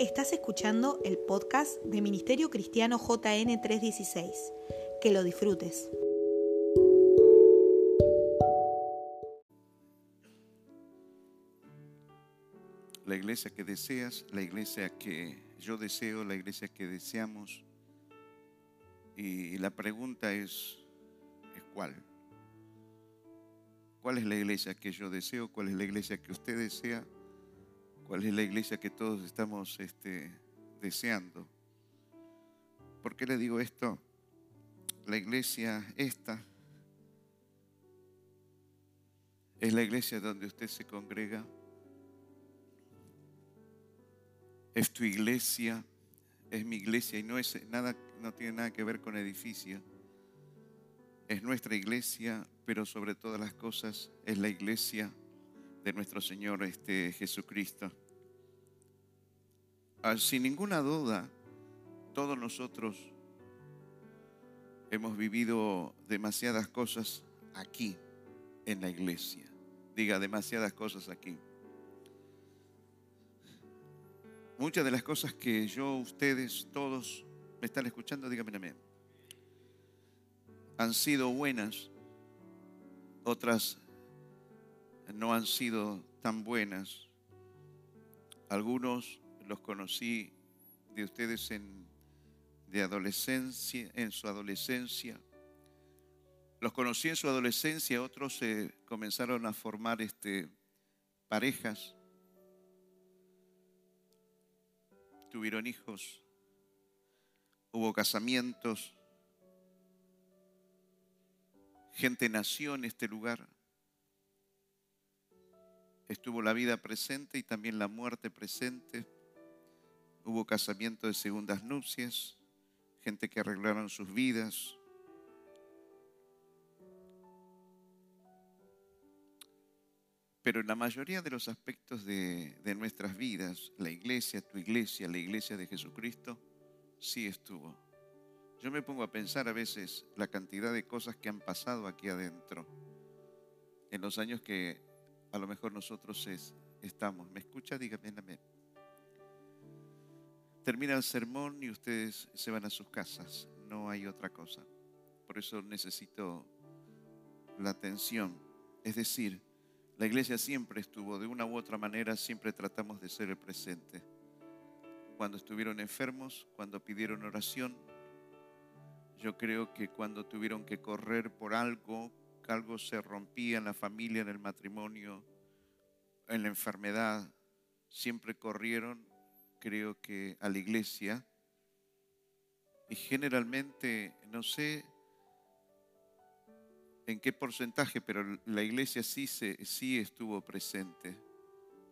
Estás escuchando el podcast de Ministerio Cristiano JN 316. Que lo disfrutes. La iglesia que deseas, la iglesia que yo deseo, la iglesia que deseamos. Y la pregunta es, ¿es cuál? ¿Cuál es la iglesia que yo deseo? ¿Cuál es la iglesia que usted desea? ¿Cuál es la iglesia que todos estamos este, deseando? ¿Por qué le digo esto? La iglesia esta es la iglesia donde usted se congrega. Es tu iglesia, es mi iglesia y no es nada, no tiene nada que ver con edificio. Es nuestra iglesia, pero sobre todas las cosas es la iglesia de nuestro Señor este, Jesucristo. Ah, sin ninguna duda, todos nosotros hemos vivido demasiadas cosas aquí, en la iglesia. Diga, demasiadas cosas aquí. Muchas de las cosas que yo, ustedes, todos me están escuchando, díganme amén. Han sido buenas, otras no han sido tan buenas. Algunos los conocí de ustedes en, de adolescencia, en su adolescencia. Los conocí en su adolescencia, otros se comenzaron a formar este, parejas, tuvieron hijos, hubo casamientos, gente nació en este lugar estuvo la vida presente y también la muerte presente. Hubo casamiento de segundas nupcias, gente que arreglaron sus vidas. Pero en la mayoría de los aspectos de, de nuestras vidas, la iglesia, tu iglesia, la iglesia de Jesucristo, sí estuvo. Yo me pongo a pensar a veces la cantidad de cosas que han pasado aquí adentro en los años que a lo mejor nosotros estamos. ¿Me escucha? Dígame amén. Termina el sermón y ustedes se van a sus casas. No hay otra cosa. Por eso necesito la atención. Es decir, la iglesia siempre estuvo, de una u otra manera, siempre tratamos de ser el presente. Cuando estuvieron enfermos, cuando pidieron oración, yo creo que cuando tuvieron que correr por algo, algo se rompía en la familia, en el matrimonio, en la enfermedad, siempre corrieron, creo que, a la iglesia. Y generalmente, no sé en qué porcentaje, pero la iglesia sí, se, sí estuvo presente,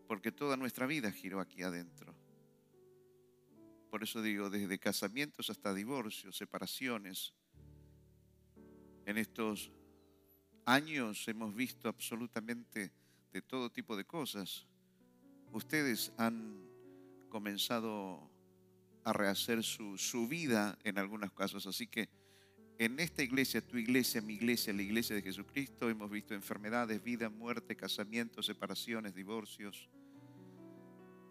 porque toda nuestra vida giró aquí adentro. Por eso digo, desde casamientos hasta divorcios, separaciones, en estos años hemos visto absolutamente de todo tipo de cosas. Ustedes han comenzado a rehacer su, su, vida en algunos casos. Así que en esta iglesia, tu iglesia, mi iglesia, la iglesia de Jesucristo, hemos visto enfermedades, vida, muerte, casamientos, separaciones, divorcios.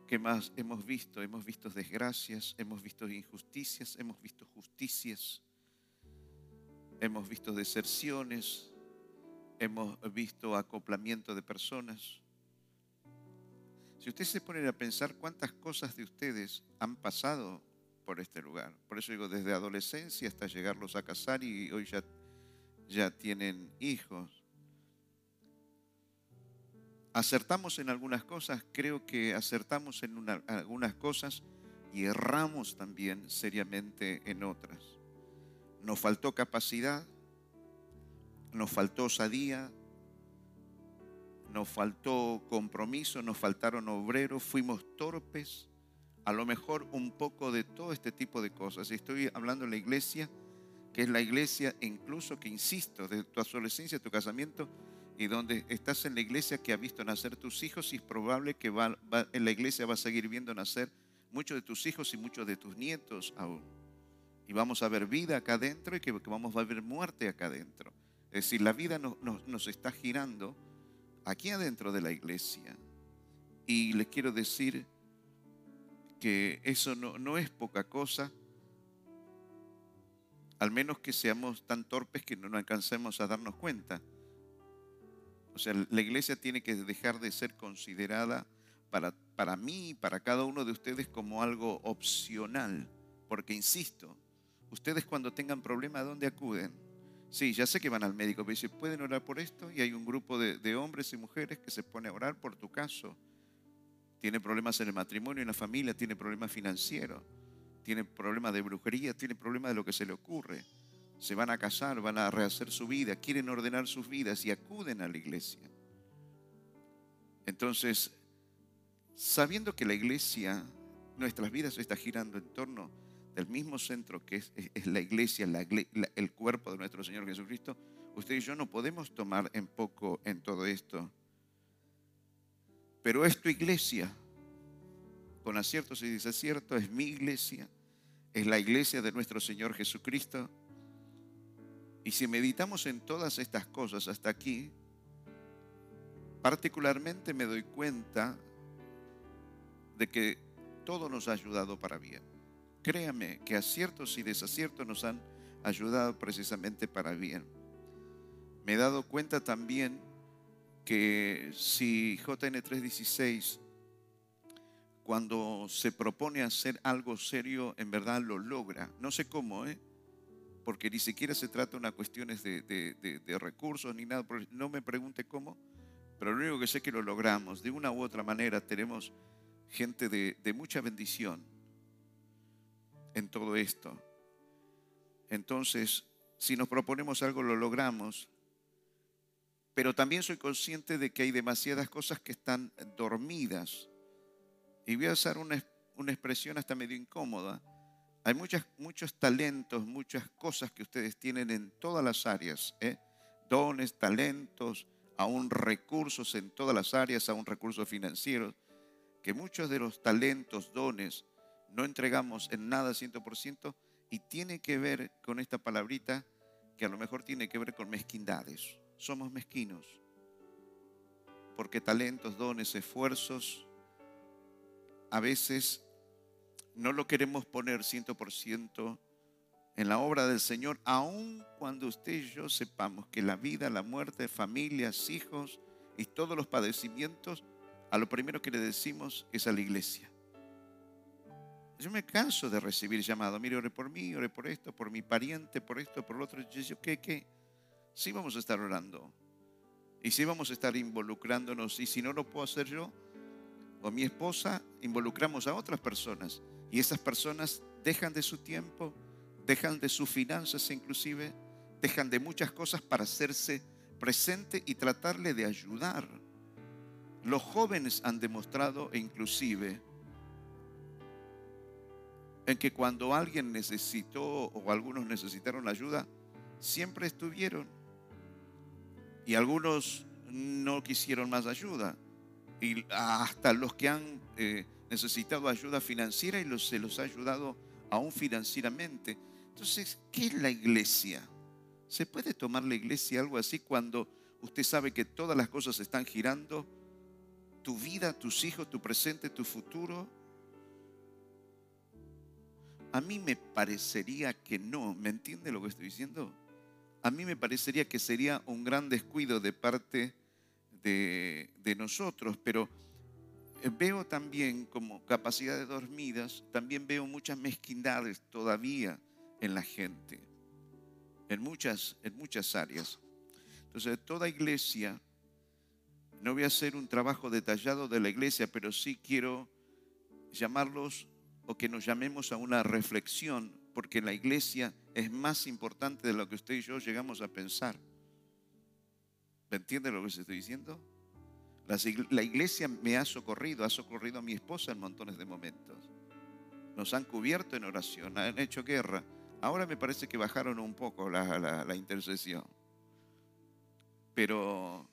¿Qué más hemos visto? Hemos visto desgracias, hemos visto injusticias, hemos visto justicias, hemos visto deserciones, hemos visto acoplamiento de personas. Si usted se pone a pensar cuántas cosas de ustedes han pasado por este lugar, por eso digo, desde adolescencia hasta llegarlos a casar y hoy ya, ya tienen hijos. Acertamos en algunas cosas, creo que acertamos en algunas cosas y erramos también seriamente en otras. Nos faltó capacidad, nos faltó osadía, nos faltó compromiso, nos faltaron obreros, fuimos torpes, a lo mejor un poco de todo este tipo de cosas. Estoy hablando de la iglesia, que es la iglesia incluso que, insisto, de tu adolescencia, tu casamiento, y donde estás en la iglesia que ha visto nacer tus hijos y es probable que va, en la iglesia va a seguir viendo nacer muchos de tus hijos y muchos de tus nietos aún. Y vamos a ver vida acá adentro y que, vamos a ver muerte acá adentro. Es decir, la vida nos, está girando aquí adentro de la iglesia. Y les quiero decir que eso no, es poca cosa, al menos que seamos tan torpes que no alcancemos a darnos cuenta. O sea, la iglesia tiene que dejar de ser considerada para, para mí y para cada uno de ustedes como algo opcional. Porque, insisto, ustedes cuando tengan problemas, ¿a dónde acuden? Sí, ya sé que van al médico, pero dice, ¿pueden orar por esto? Y hay un grupo de, hombres y mujeres que se pone a orar por tu caso. Tiene problemas en el matrimonio, en la familia, tiene problemas financieros, tiene problemas de brujería, tiene problemas de lo que se le ocurre se van a casar, van a rehacer su vida, quieren ordenar sus vidas y acuden a la iglesia. Entonces, sabiendo que la iglesia, nuestras vidas está girando en torno del mismo centro que es, la iglesia, el cuerpo de nuestro Señor Jesucristo, usted y yo no podemos tomar en poco en todo esto. Pero es tu iglesia, con aciertos y desaciertos, es mi iglesia, es la iglesia de nuestro Señor Jesucristo y si meditamos en todas estas cosas hasta aquí, particularmente me doy cuenta de que todo nos ha ayudado para bien. Créame que aciertos y desaciertos nos han ayudado precisamente para bien. Me he dado cuenta también que si JN 316, cuando se propone hacer algo serio, en verdad lo logra. No sé cómo, ¿eh? porque ni siquiera se trata de una cuestiones de, recursos ni nada. No me pregunte cómo, pero lo único que sé que lo logramos. De una u otra manera tenemos gente de, mucha bendición en todo esto. Entonces, si nos proponemos algo, lo logramos. Pero también soy consciente de que hay demasiadas cosas que están dormidas. Y voy a usar una, una expresión hasta medio incómoda hay muchas, muchos talentos, muchas cosas que ustedes tienen en todas las áreas, ¿eh? dones, talentos, aún recursos en todas las áreas, aún recursos financieros, que muchos de los talentos, dones, no entregamos en nada 100% y tiene que ver con esta palabrita que a lo mejor tiene que ver con mezquindades. Somos mezquinos, porque talentos, dones, esfuerzos, a veces no lo queremos poner 100% en la obra del Señor, aun cuando usted y yo sepamos que la vida, la muerte, familias, hijos y todos los padecimientos, a lo primero que le decimos es a la iglesia. Yo me canso de recibir llamados, mire, ore por mí, ore por esto, por mi pariente, por esto, por lo otro. Yo digo, ¿qué, qué? Sí vamos a estar orando. Y sí vamos a estar involucrándonos. Y si no lo puedo hacer yo o mi esposa, involucramos a otras personas. Y esas personas dejan de su tiempo, dejan de sus finanzas inclusive, dejan de muchas cosas para hacerse presente y tratarle de ayudar. Los jóvenes han demostrado inclusive en que cuando alguien necesitó o algunos necesitaron ayuda, siempre estuvieron. Y algunos no quisieron más ayuda. Y hasta los que han eh, necesitado ayuda financiera y se los ha ayudado aún financieramente. Entonces, ¿qué es la iglesia? ¿Se puede tomar la iglesia algo así cuando usted sabe que todas las cosas están girando? Tu vida, tus hijos, tu presente, tu futuro. A mí me parecería que no. ¿Me entiende lo que estoy diciendo? A mí me parecería que sería un gran descuido de parte de, de nosotros, pero eh, veo también como capacidades dormidas, también veo muchas mezquindades todavía en la gente, en muchas, en muchas áreas. Entonces, toda iglesia, no voy a hacer un trabajo detallado de la iglesia, pero sí quiero llamarlos o que nos llamemos a una reflexión, porque la iglesia es más importante de lo que usted y yo llegamos a pensar. ¿Me entiende lo que estoy diciendo? La iglesia me ha socorrido, ha socorrido a mi esposa en montones de momentos. Nos han cubierto en oración, han hecho guerra. Ahora me parece que bajaron un poco la, la intercesión. Pero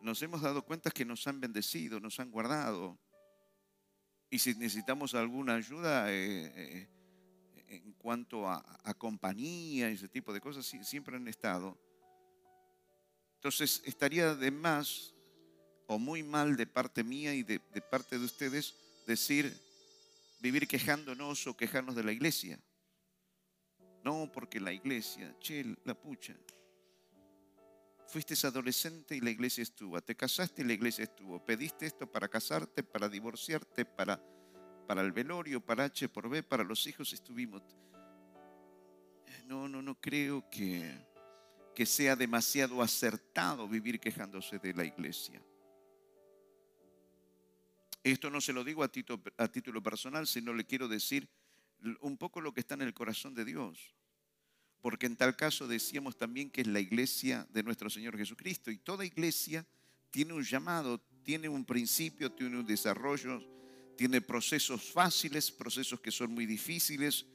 nos hemos dado cuenta que nos han bendecido, nos han guardado. Y si necesitamos alguna ayuda eh, eh, en cuanto a, compañía y ese tipo de cosas, siempre han estado. Entonces estaría de más o muy mal de parte mía y de, parte de ustedes decir, vivir quejándonos o quejarnos de la iglesia. No, porque la iglesia, che, la pucha. Fuiste adolescente y la iglesia estuvo. Te casaste y la iglesia estuvo. Pediste esto para casarte, para divorciarte, para, para el velorio, para H por B, para los hijos estuvimos. No, no, no creo que, que sea demasiado acertado vivir quejándose de la iglesia. Esto no se lo digo a a título personal, sino le quiero decir un poco lo que está en el corazón de Dios. Porque en tal caso decíamos también que es la iglesia de nuestro Señor Jesucristo. Y toda iglesia tiene un llamado, tiene un principio, tiene un desarrollo, tiene procesos fáciles, procesos que son muy difíciles,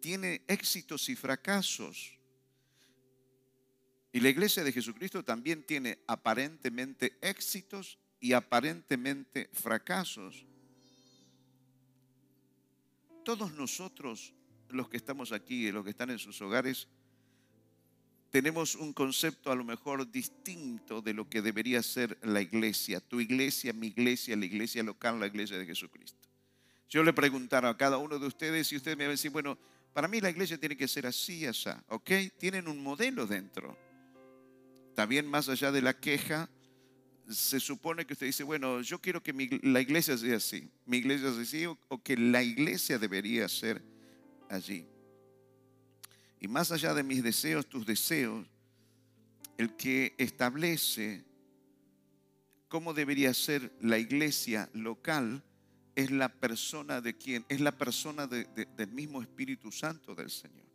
tiene éxitos y fracasos. Y la iglesia de Jesucristo también tiene aparentemente éxitos y aparentemente fracasos. Todos nosotros, los que estamos aquí y los que están en sus hogares, tenemos un concepto a lo mejor distinto de lo que debería ser la iglesia, tu iglesia, mi iglesia, la iglesia local, la iglesia de Jesucristo. Yo le preguntara a cada uno de ustedes y ustedes me van a decir, bueno, para mí la iglesia tiene que ser así, así, ¿ok? Tienen un modelo dentro. También más allá de la queja, se supone que usted dice, bueno, yo quiero que la iglesia sea así, mi iglesia sea así, o, que la iglesia debería ser allí. Y más allá de mis deseos, tus deseos, el que establece cómo debería ser la iglesia local es la persona de quien, es la persona del mismo Espíritu Santo del Señor.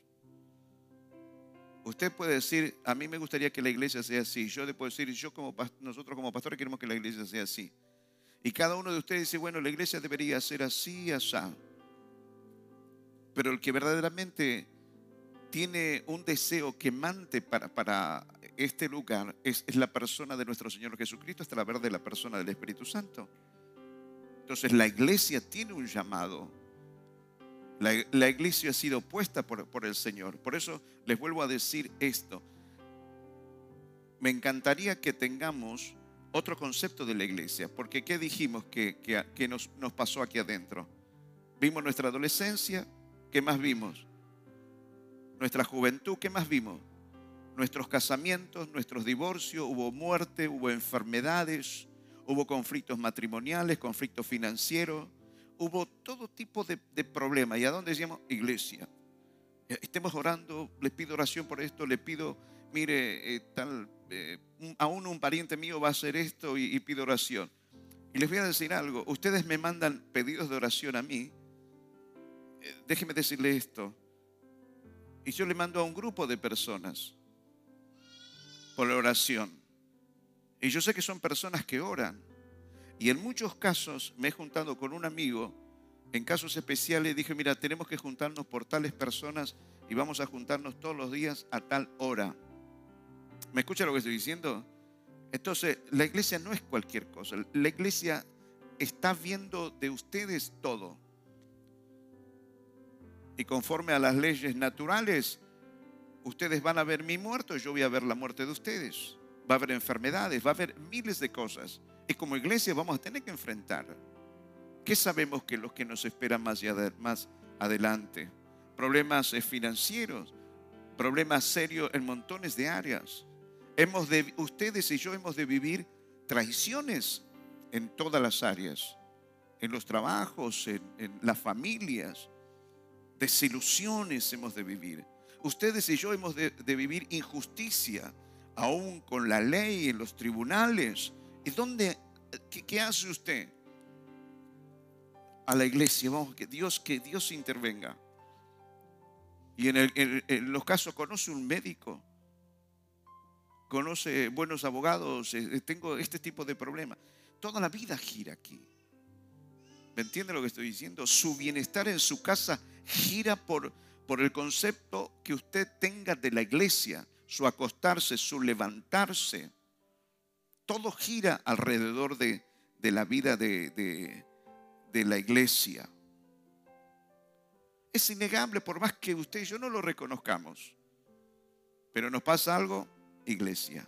Usted puede decir, a mí me gustaría que la iglesia sea así. Yo le puedo decir, yo como nosotros como pastores queremos que la iglesia sea así. Y cada uno de ustedes dice, bueno, la iglesia debería ser así, así. Pero el que verdaderamente tiene un deseo quemante para, para este lugar es, la persona de nuestro Señor Jesucristo, hasta la de la persona del Espíritu Santo. Entonces la iglesia tiene un llamado la, iglesia ha sido puesta por, por, el Señor. Por eso les vuelvo a decir esto. Me encantaría que tengamos otro concepto de la iglesia, porque ¿qué dijimos que, que, nos, nos pasó aquí adentro? Vimos nuestra adolescencia, ¿qué más vimos? Nuestra juventud, ¿qué más vimos? Nuestros casamientos, nuestros divorcios, hubo muerte, hubo enfermedades, hubo conflictos matrimoniales, conflictos financieros, hubo todo tipo de, problemas. ¿Y a dónde decíamos? Iglesia. Estemos orando, les pido oración por esto, le pido, mire, eh, tal, eh, aún un pariente mío va a hacer esto y, pido oración. Y les voy a decir algo, ustedes me mandan pedidos de oración a mí, déjenme decirle esto, y yo le mando a un grupo de personas por la oración. Y yo sé que son personas que oran. Y en muchos casos me he juntado con un amigo, en casos especiales dije, mira, tenemos que juntarnos por tales personas y vamos a juntarnos todos los días a tal hora. ¿Me escucha lo que estoy diciendo? Entonces, la iglesia no es cualquier cosa. La iglesia está viendo de ustedes todo. Y conforme a las leyes naturales, ustedes van a ver mi muerto, yo voy a ver la muerte de ustedes. Va a haber enfermedades, va a haber miles de cosas. Y como iglesia vamos a tener que enfrentar. ¿Qué sabemos que los que nos esperan más, más adelante? Problemas financieros, problemas serios en montones de áreas. Hemos de, ustedes y yo hemos de vivir traiciones en todas las áreas, en los trabajos, en, las familias, desilusiones hemos de vivir. Ustedes y yo hemos de, vivir injusticia, aún con la ley en los tribunales, ¿Y dónde, qué, hace usted? A la iglesia, vamos, que Dios, que Dios intervenga. Y en, los casos conoce un médico, conoce buenos abogados, eh, tengo este tipo de problemas. Toda la vida gira aquí. ¿Me entiende lo que estoy diciendo? Su bienestar en su casa gira por, por el concepto que usted tenga de la iglesia, su acostarse, su levantarse. Todo gira alrededor de, la vida de, de la iglesia. Es innegable por más que usted y yo no lo reconozcamos. Pero nos pasa algo, iglesia.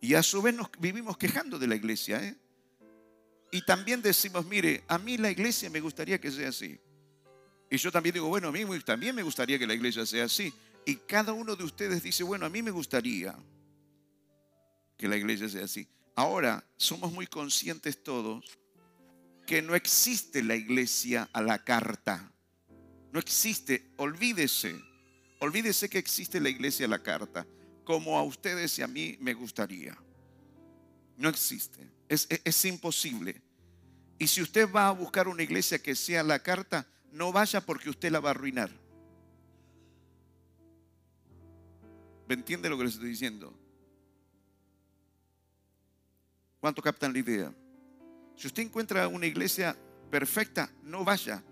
Y a su vez nos vivimos quejando de la iglesia. ¿eh? Y también decimos, mire, a mí la iglesia me gustaría que sea así. Y yo también digo, bueno, a mí también me gustaría que la iglesia sea así. Y cada uno de ustedes dice, bueno, a mí me gustaría que la iglesia sea así. Ahora, somos muy conscientes todos que no existe la iglesia a la carta. No existe, olvídese, olvídese que existe la iglesia a la carta, como a ustedes y a mí me gustaría. No existe, es, es, imposible. Y si usted va a buscar una iglesia que sea la carta, no vaya porque usted la va a arruinar. ¿Me entiende lo que les estoy diciendo? ¿Cuánto captan la idea? Si usted encuentra una iglesia perfecta, no vaya,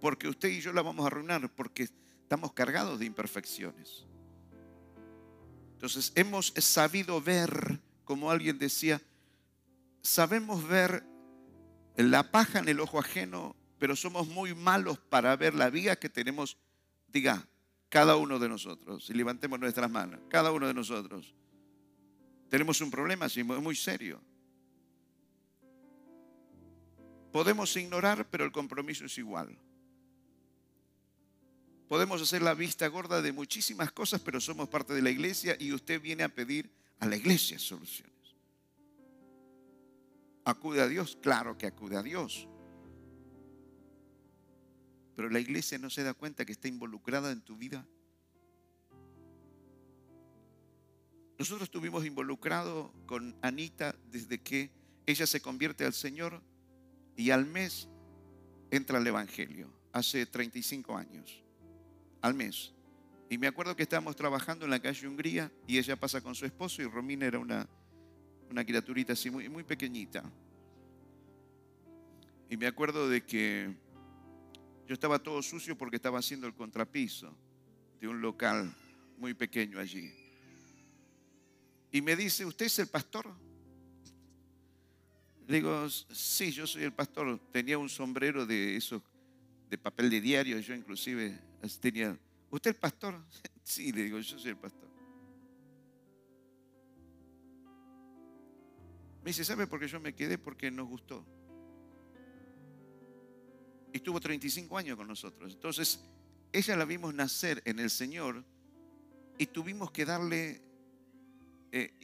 porque usted y yo la vamos a arruinar, porque estamos cargados de imperfecciones. Entonces, hemos sabido ver, como alguien decía, sabemos ver la paja en el ojo ajeno, pero somos muy malos para ver la vía que tenemos, diga, cada uno de nosotros. Y levantemos nuestras manos, cada uno de nosotros. Tenemos un problema, sí, muy serio. Podemos ignorar, pero el compromiso es igual. Podemos hacer la vista gorda de muchísimas cosas, pero somos parte de la iglesia y usted viene a pedir a la iglesia soluciones. ¿Acude a Dios? Claro que acude a Dios. Pero la iglesia no se da cuenta que está involucrada en tu vida. Nosotros estuvimos involucrados con Anita desde que ella se convierte al Señor y al mes entra el Evangelio, hace 35 años, al mes. Y me acuerdo que estábamos trabajando en la calle Hungría y ella pasa con su esposo y Romina era una, una criaturita así muy, muy pequeñita. Y me acuerdo de que yo estaba todo sucio porque estaba haciendo el contrapiso de un local muy pequeño allí. Y me dice, ¿usted es el pastor? Le digo, sí, yo soy el pastor. Tenía un sombrero de esos de papel de diario, yo inclusive tenía. ¿Usted es el pastor? Sí, le digo, yo soy el pastor. Me dice, ¿sabe por qué yo me quedé? Porque nos gustó. Estuvo 35 años con nosotros. Entonces, ella la vimos nacer en el Señor y tuvimos que darle, eh,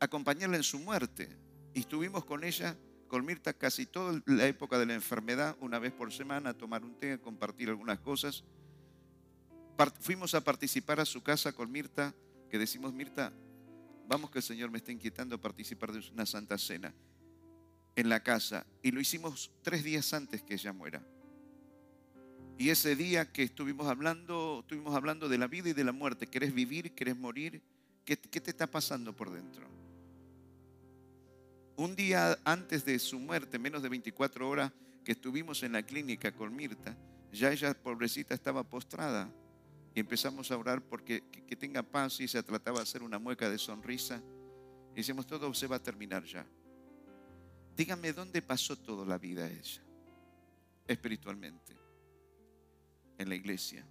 acompañarla en su muerte. Y estuvimos con ella, con Mirta, casi toda la época de la enfermedad, una vez por semana, a tomar un té, a compartir algunas cosas. fuimos a participar a su casa con Mirta, que decimos, Mirta, vamos que el Señor me está inquietando a participar de una santa cena en la casa. Y lo hicimos tres días antes que ella muera. Y ese día que estuvimos hablando, estuvimos hablando de la vida y de la muerte. ¿Querés vivir? ¿Querés morir? ¿Qué, qué te está pasando por dentro? Un día antes de su muerte, menos de 24 horas que estuvimos en la clínica con Mirta, ya ella, pobrecita, estaba postrada. Y empezamos a orar porque que, tenga paz y se trataba de hacer una mueca de sonrisa. Y decimos, todo se va a terminar ya. Dígame dónde pasó toda la vida ella, espiritualmente, en la iglesia.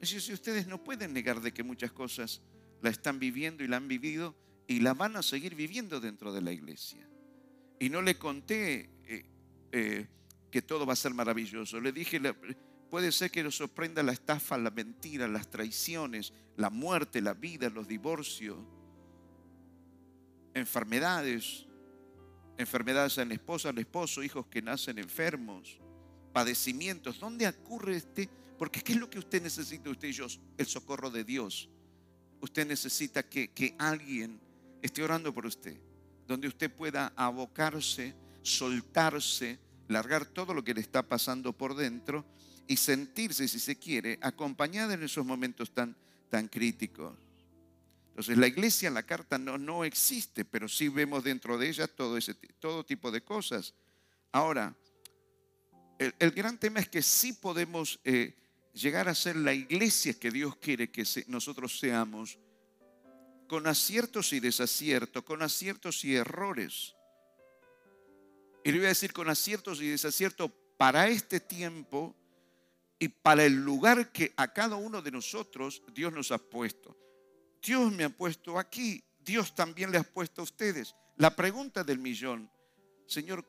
Es si ustedes no pueden negar de que muchas cosas la están viviendo y la han vivido, y la van a seguir viviendo dentro de la iglesia. Y no le conté eh, eh, que todo va a ser maravilloso. Le dije, puede ser que nos sorprenda la estafa, la mentira, las traiciones, la muerte, la vida, los divorcios, enfermedades, enfermedades en la esposa, al esposo, hijos que nacen enfermos, padecimientos. ¿Dónde ocurre este? Porque ¿qué es lo que usted necesita, usted y yo? El socorro de Dios. Usted necesita que, que alguien Estoy orando por usted, donde usted pueda abocarse, soltarse, largar todo lo que le está pasando por dentro y sentirse, si se quiere, acompañada en esos momentos tan, tan críticos. Entonces la iglesia, la carta no, no existe, pero sí vemos dentro de ella todo, ese, todo tipo de cosas. Ahora, el, gran tema es que sí podemos eh, llegar a ser la iglesia que Dios quiere que nosotros seamos con aciertos y desaciertos, con aciertos y errores. Y le voy a decir con aciertos y desaciertos para este tiempo y para el lugar que a cada uno de nosotros Dios nos ha puesto. Dios me ha puesto aquí, Dios también le ha puesto a ustedes. La pregunta del millón, Señor,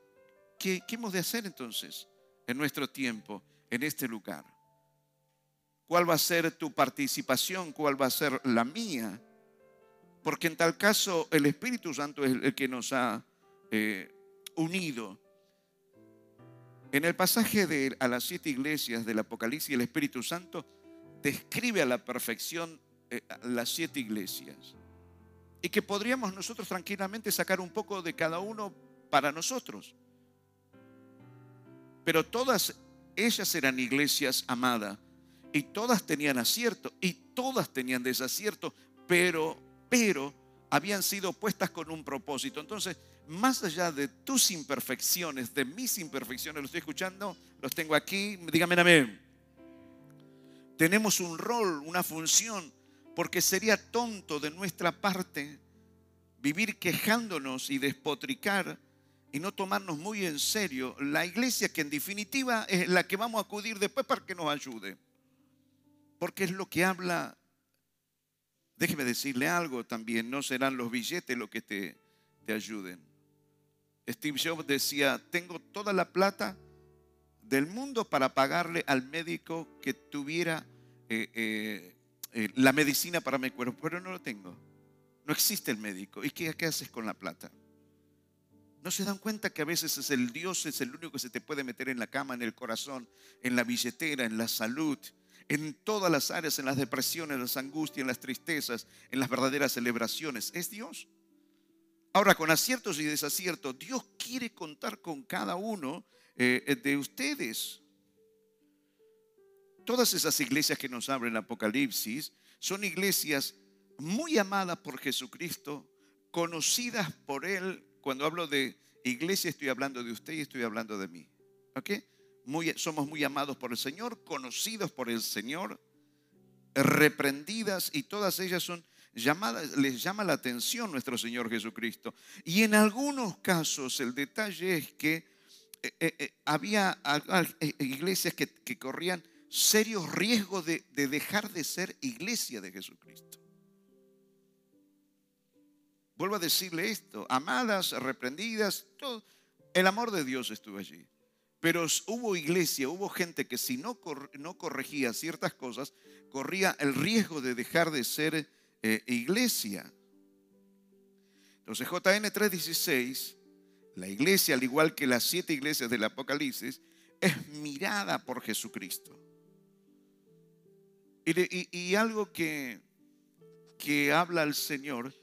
¿qué, ¿qué hemos de hacer entonces en nuestro tiempo, en este lugar? ¿Cuál va a ser tu participación? ¿Cuál va a ser la mía? Porque en tal caso el Espíritu Santo es el que nos ha eh, unido. En el pasaje de a las siete iglesias del Apocalipsis, el Espíritu Santo describe a la perfección eh, las siete iglesias. Y que podríamos nosotros tranquilamente sacar un poco de cada uno para nosotros. Pero todas ellas eran iglesias amadas. Y todas tenían acierto y todas tenían desacierto, pero, pero habían sido puestas con un propósito. Entonces, más allá de tus imperfecciones, de mis imperfecciones, lo estoy escuchando, los tengo aquí, dígame amén. Tenemos un rol, una función, porque sería tonto de nuestra parte vivir quejándonos y despotricar y no tomarnos muy en serio la iglesia que en definitiva es la que vamos a acudir después para que nos ayude. Porque es lo que habla, déjeme decirle algo también, no serán los billetes los que te, te ayuden. Steve Jobs decía, tengo toda la plata del mundo para pagarle al médico que tuviera eh, eh, eh, la medicina para mi cuerpo, pero no lo tengo. No existe el médico. ¿Y qué, qué haces con la plata? ¿No se dan cuenta que a veces es el Dios, es el único que se te puede meter en la cama, en el corazón, en la billetera, en la salud, en todas las áreas, en las depresiones, en las angustias, en las tristezas, en las verdaderas celebraciones? Es Dios. Ahora, con aciertos y desaciertos, Dios quiere contar con cada uno eh, de ustedes. Todas esas iglesias que nos abren Apocalipsis son iglesias muy amadas por Jesucristo, conocidas por Él. Cuando hablo de iglesia estoy hablando de usted y estoy hablando de mí. ¿Ok? Muy, somos muy amados por el Señor, conocidos por el Señor, reprendidas y todas ellas son les llama la atención nuestro Señor Jesucristo. Y en algunos casos el detalle es que eh, eh, eh, había iglesias que, corrían serios riesgos de, de dejar de ser iglesia de Jesucristo. Vuelvo a decirle esto, amadas, reprendidas, todo. El amor de Dios estuvo allí. Pero hubo iglesia, hubo gente que si no, no corregía ciertas cosas, corría el riesgo de dejar de ser eh, iglesia. Entonces JN 3:16, la iglesia, al igual que las siete iglesias del Apocalipsis, es mirada por Jesucristo. Y, algo que, que habla el Señor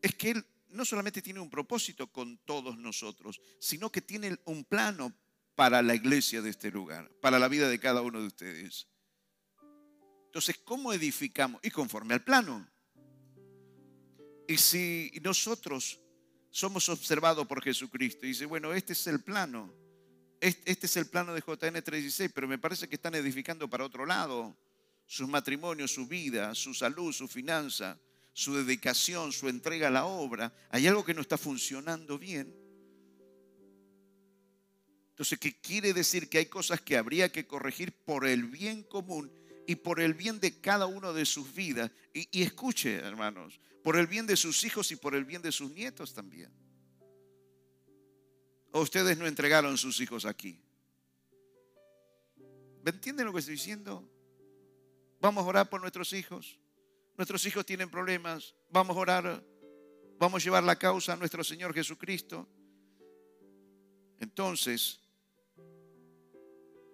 es que Él no solamente tiene un propósito con todos nosotros, sino que tiene un plano para la iglesia de este lugar, para la vida de cada uno de ustedes. Entonces, ¿cómo edificamos? Y conforme al plano. Y si nosotros somos observados por Jesucristo y dice, bueno, este es el plano, este es el plano de JN 316, pero me parece que están edificando para otro lado, sus matrimonios, su vida, su salud, su finanza, su dedicación, su entrega a la obra, hay algo que no está funcionando bien. Entonces, ¿qué quiere decir? Que hay cosas que habría que corregir por el bien común y por el bien de cada uno de sus vidas. Y, escuche, hermanos, por el bien de sus hijos y por el bien de sus nietos también. ¿O ustedes no entregaron sus hijos aquí? ¿Me entienden lo que estoy diciendo? Vamos a orar por nuestros hijos. Nuestros hijos tienen problemas. Vamos a orar. Vamos a llevar la causa a nuestro Señor Jesucristo. Entonces,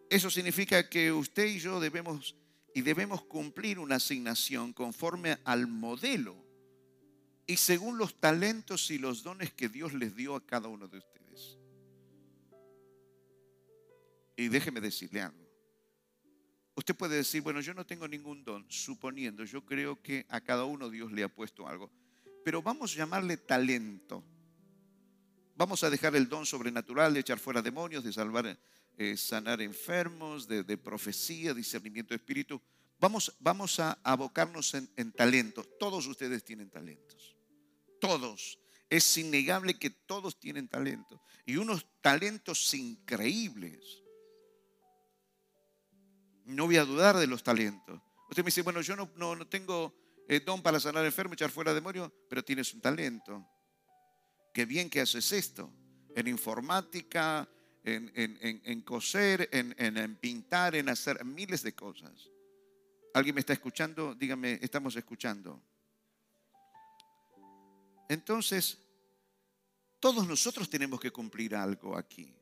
eso significa que usted y yo debemos y debemos cumplir una asignación conforme al modelo y según los talentos y los dones que Dios les dio a cada uno de ustedes. Y déjeme decirle algo. Usted puede decir, bueno, yo no tengo ningún don, suponiendo, yo creo que a cada uno Dios le ha puesto algo. Pero vamos a llamarle talento. Vamos a dejar el don sobrenatural de echar fuera demonios, de salvar eh, sanar enfermos, de, profecía, discernimiento de espíritu. Vamos, vamos a abocarnos en, en talentos. Todos ustedes tienen talentos. Todos. Es innegable que todos tienen talentos. Y unos talentos increíbles. No voy a dudar de los talentos. Usted me dice, bueno, yo no, no, tengo eh, don para sanar enfermos, echar fuera demonios, pero tienes un talento. qué bien que haces esto, en informática, en, coser, en, pintar, en hacer miles de cosas. ¿Alguien me está escuchando? Dígame, estamos escuchando. Entonces, todos nosotros tenemos que cumplir algo aquí,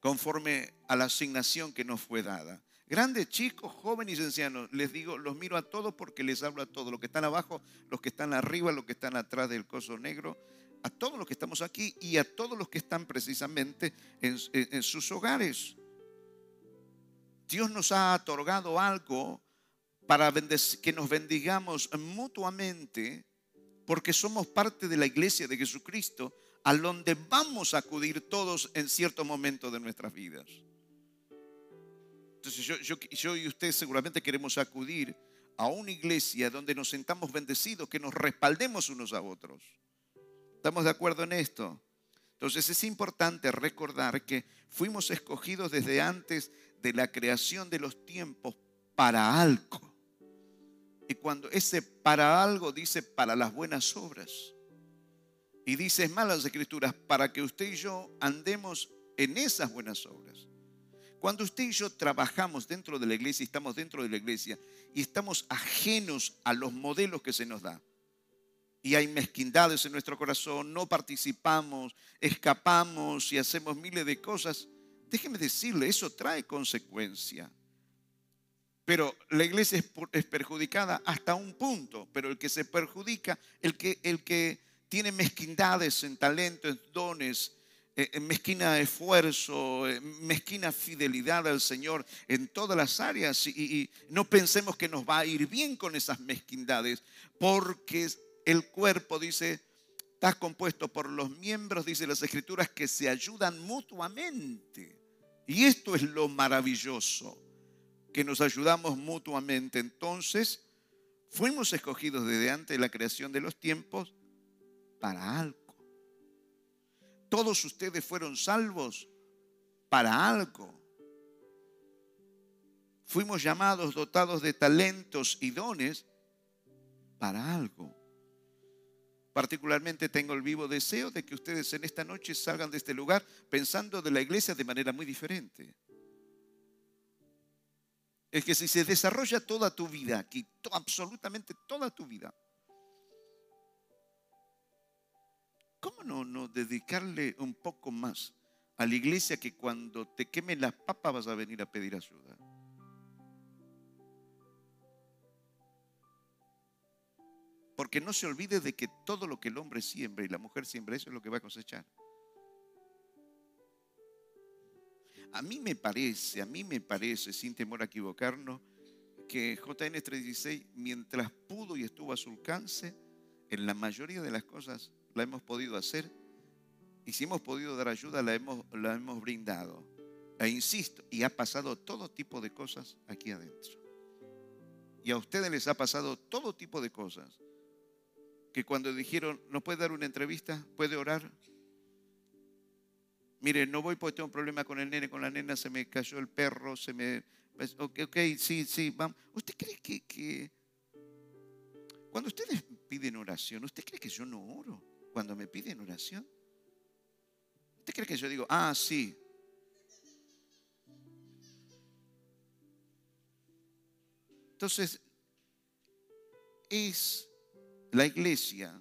conforme a la asignación que nos fue dada. Grandes, chicos, jóvenes y ancianos, les digo, los miro a todos porque les hablo a todos, los que están abajo, los que están arriba, los que están atrás del coso negro, a todos los que estamos aquí y a todos los que están precisamente en, sus hogares. Dios nos ha otorgado algo para que nos bendigamos mutuamente porque somos parte de la iglesia de Jesucristo a donde vamos a acudir todos en cierto momento de nuestras vidas. Entonces yo, yo y usted seguramente queremos acudir a una iglesia donde nos sentamos bendecidos, que nos respaldemos unos a otros. ¿Estamos de acuerdo en esto? Entonces es importante recordar que fuimos escogidos desde antes de la creación de los tiempos para algo. Y cuando ese para algo dice para las buenas obras. Y dice es escrituras, para que usted y yo andemos en esas buenas obras. Cuando usted y yo trabajamos dentro de la iglesia estamos dentro de la iglesia y estamos ajenos a los modelos que se nos da, y hay mezquindades en nuestro corazón, no participamos, escapamos y hacemos miles de cosas, déjeme decirle, eso trae consecuencia. Pero la iglesia es, perjudicada hasta un punto, pero el que se perjudica, el que, el que tiene mezquindades en talentos, en dones, eh, en mezquina esfuerzo, mezquina fidelidad al Señor en todas las áreas y no pensemos que nos va a ir bien con esas mezquindades, porque el cuerpo, dice, está compuesto por los miembros, dice las escrituras, que se ayudan mutuamente. Y esto es lo maravilloso, que nos ayudamos mutuamente. Entonces, fuimos escogidos desde antes de la creación de los tiempos para algo. Todos ustedes fueron salvos para algo. Fuimos llamados, dotados de talentos y dones para algo. Particularmente tengo el vivo deseo de que ustedes en esta noche salgan de este lugar pensando de la iglesia de manera muy diferente. Es que si se desarrolla toda tu vida aquí, absolutamente toda tu vida, ¿cómo no, no dedicarle un poco más a la iglesia que cuando te quemen las papas vas a venir a pedir ayuda? Porque no se olvide de que todo lo que el hombre siembra y la mujer siembra, eso es lo que va a cosechar. A mí me parece, a mí me parece, sin temor a equivocarnos, que JN 316, mientras pudo y estuvo a su alcance, en la mayoría de las cosas la hemos podido hacer. Y si hemos podido dar ayuda, la hemos, la hemos brindado. E insisto, y ha pasado todo tipo de cosas aquí adentro. Y a ustedes les ha pasado todo tipo de cosas que cuando dijeron, ¿no puede dar una entrevista? ¿Puede orar? Mire, no voy porque tengo un problema con el nene, con la nena, se me cayó el perro, se me... Ok, okay sí, sí, vamos. ¿Usted cree que, cuando ustedes piden oración, ¿usted cree que yo no oro cuando me piden oración? ¿Usted cree que yo digo, ah, sí? Entonces, es la iglesia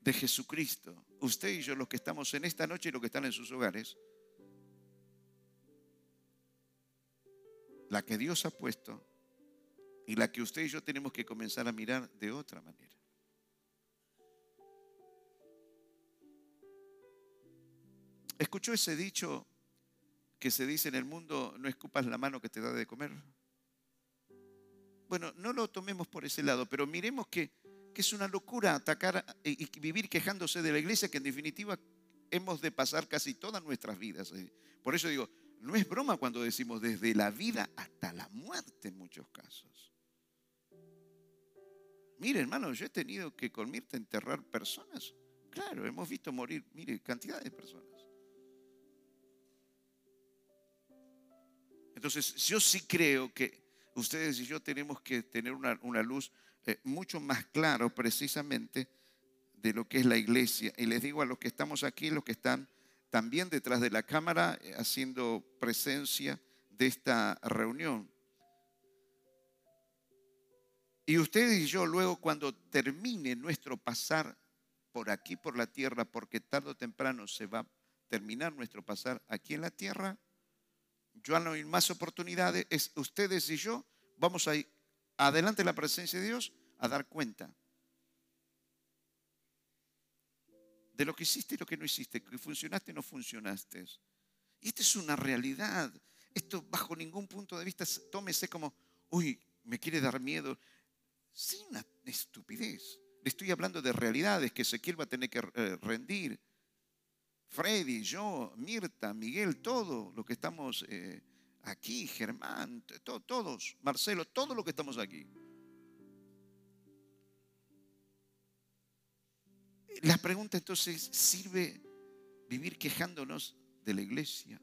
de Jesucristo, usted y yo los que estamos en esta noche y los que están en sus hogares, la que Dios ha puesto y la que usted y yo tenemos que comenzar a mirar de otra manera. ¿Escuchó ese dicho que se dice en el mundo, no escupas la mano que te da de comer? Bueno, no lo tomemos por ese lado, pero miremos que que es una locura atacar y vivir quejándose de la iglesia, que en definitiva hemos de pasar casi todas nuestras vidas. Eh. Por eso digo, no es broma cuando decimos desde la vida hasta la muerte en muchos casos. Mire, hermano, yo he tenido que conmigo enterrar personas. Claro, hemos visto morir, mire, cantidad de personas. Entonces, yo sí creo que ustedes y yo tenemos que tener una, una luz eh, mucho más claro precisamente de lo que es la iglesia. Y les digo a los que estamos aquí, los que están también detrás de la cámara, eh, haciendo presencia de esta reunión. Y ustedes y yo luego cuando termine nuestro pasar por aquí, por la tierra, porque tarde o temprano se va a terminar nuestro pasar aquí en la tierra, yo no hay más oportunidades, es ustedes y yo vamos a adelante la presencia de Dios a dar cuenta de lo que hiciste y lo que no hiciste, que funcionaste y no funcionaste. Y esta es una realidad. Esto bajo ningún punto de vista tómese como, uy, me quiere dar miedo. Sí, una estupidez. Le estoy hablando de realidades que Ezequiel va a tener que eh, rendir. Freddy, yo, Mirta, Miguel, todo lo que estamos eh, aquí, Germán, todos, Marcelo, todo lo que estamos aquí. La pregunta entonces, ¿sirve vivir quejándonos de la iglesia?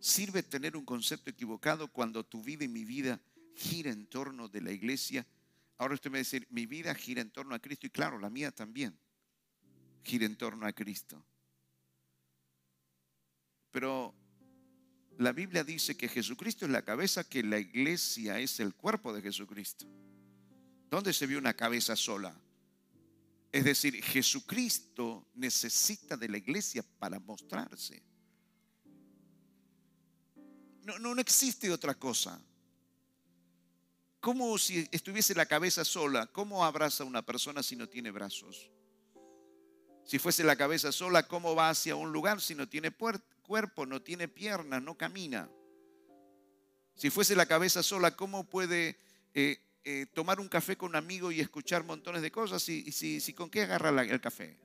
¿Sirve tener un concepto equivocado cuando tu vida y mi vida gira en torno de la iglesia? Ahora usted me va a decir, mi vida gira en torno a Cristo y claro, la mía también gira en torno a Cristo. Pero la Biblia dice que Jesucristo es la cabeza, que la iglesia es el cuerpo de Jesucristo. ¿Dónde se vio una cabeza sola? Es decir, Jesucristo necesita de la iglesia para mostrarse. No, no, existe otra cosa. ¿Cómo si estuviese la cabeza sola? ¿Cómo abraza a una persona si no tiene brazos? Si fuese la cabeza sola, ¿cómo va hacia un lugar si no tiene no tiene piernas, no camina? Si fuese la cabeza sola, ¿cómo puede eh, eh, tomar un café con un amigo y escuchar montones de cosas y, con qué agarra el café.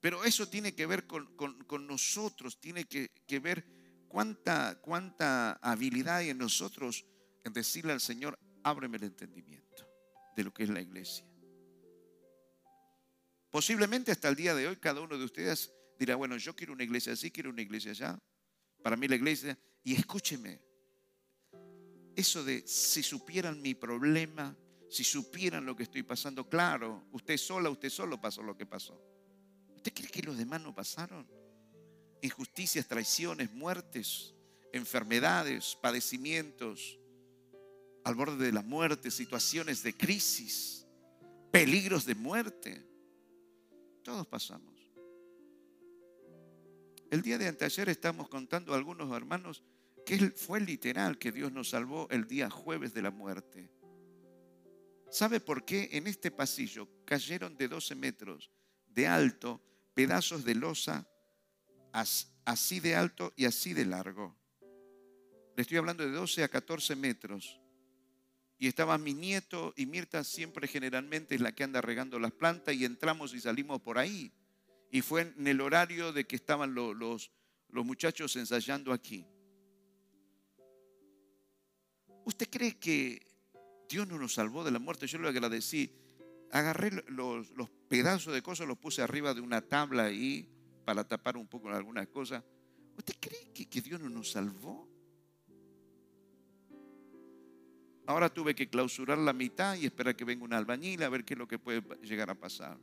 Pero eso tiene que ver con, nosotros, tiene que, que, ver cuánta, cuánta habilidad hay en nosotros en decirle al Señor, ábreme el entendimiento de lo que es la iglesia. Posiblemente hasta el día de hoy cada uno de ustedes dirá, bueno, yo quiero una iglesia así, quiero una iglesia allá. Para mí la iglesia, y escúcheme, eso de si supieran mi problema, si supieran lo que estoy pasando, claro, usted sola, usted solo pasó lo que pasó. ¿Usted cree que los demás no pasaron? Injusticias, traiciones, muertes, enfermedades, padecimientos, al borde de la muerte, situaciones de crisis, peligros de muerte. Todos pasamos. El día de anteayer estamos contando a algunos hermanos que fue literal que Dios nos salvó el día jueves de la muerte. ¿Sabe por qué en este pasillo cayeron de 12 metros de alto pedazos de losa así de alto y así de largo? Le estoy hablando de 12 a 14 metros. Y estaba mi nieto y Mirta siempre generalmente es la que anda regando las plantas y entramos y salimos por ahí. Y fue en el horario de que estaban los, los muchachos ensayando aquí. ¿Usted cree que Dios no nos salvó de la muerte? Yo le agradecí. Agarré los, pedazos de cosas, los puse arriba de una tabla ahí para tapar un poco algunas cosas. ¿Usted cree que, que Dios no nos salvó? Ahora tuve que clausurar la mitad y esperar que venga un albañil a ver qué es lo que puede llegar a pasar.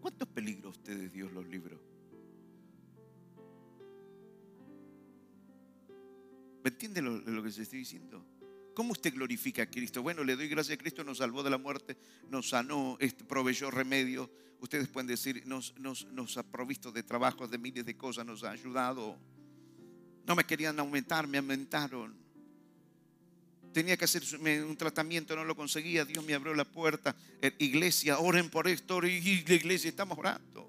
¿Cuántos peligros ustedes Dios los libró? ¿Me entiende lo, que se estoy diciendo? ¿Cómo usted glorifica a Cristo? Bueno, le doy gracias a Cristo, nos salvó de la muerte, nos sanó, proveyó remedio. Ustedes pueden decir, nos, nos, ha provisto de trabajos, de miles de cosas, nos ha ayudado. No me querían aumentar, me aumentaron. Tenía que hacer un tratamiento, no lo conseguía. Dios me abrió la puerta. Eh, iglesia, oren por esto. Y la iglesia, estamos orando.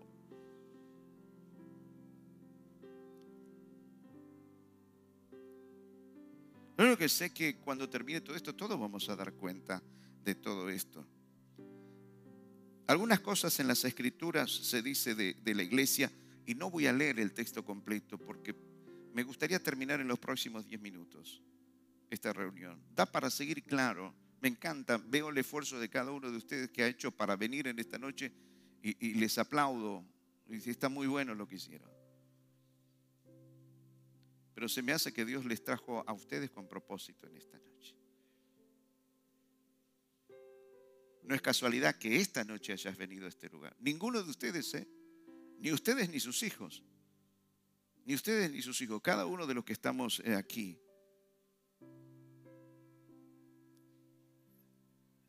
Lo que sé que cuando termine todo esto, todos vamos a dar cuenta de todo esto. Algunas cosas en las escrituras se dice de la iglesia y no voy a leer el texto completo porque me gustaría terminar en los próximos 10 minutos esta reunión. Da para seguir claro. Me encanta, veo el esfuerzo de cada uno de ustedes que ha hecho para venir en esta noche y, les aplaudo. Está muy bueno lo que hicieron. pero se me hace que Dios les trajo a ustedes con propósito en esta noche. No es casualidad que esta noche hayas venido a este lugar. Ninguno de ustedes, ¿eh? Ni ustedes ni sus hijos. Ni ustedes ni sus hijos. Cada uno de los que estamos eh, aquí.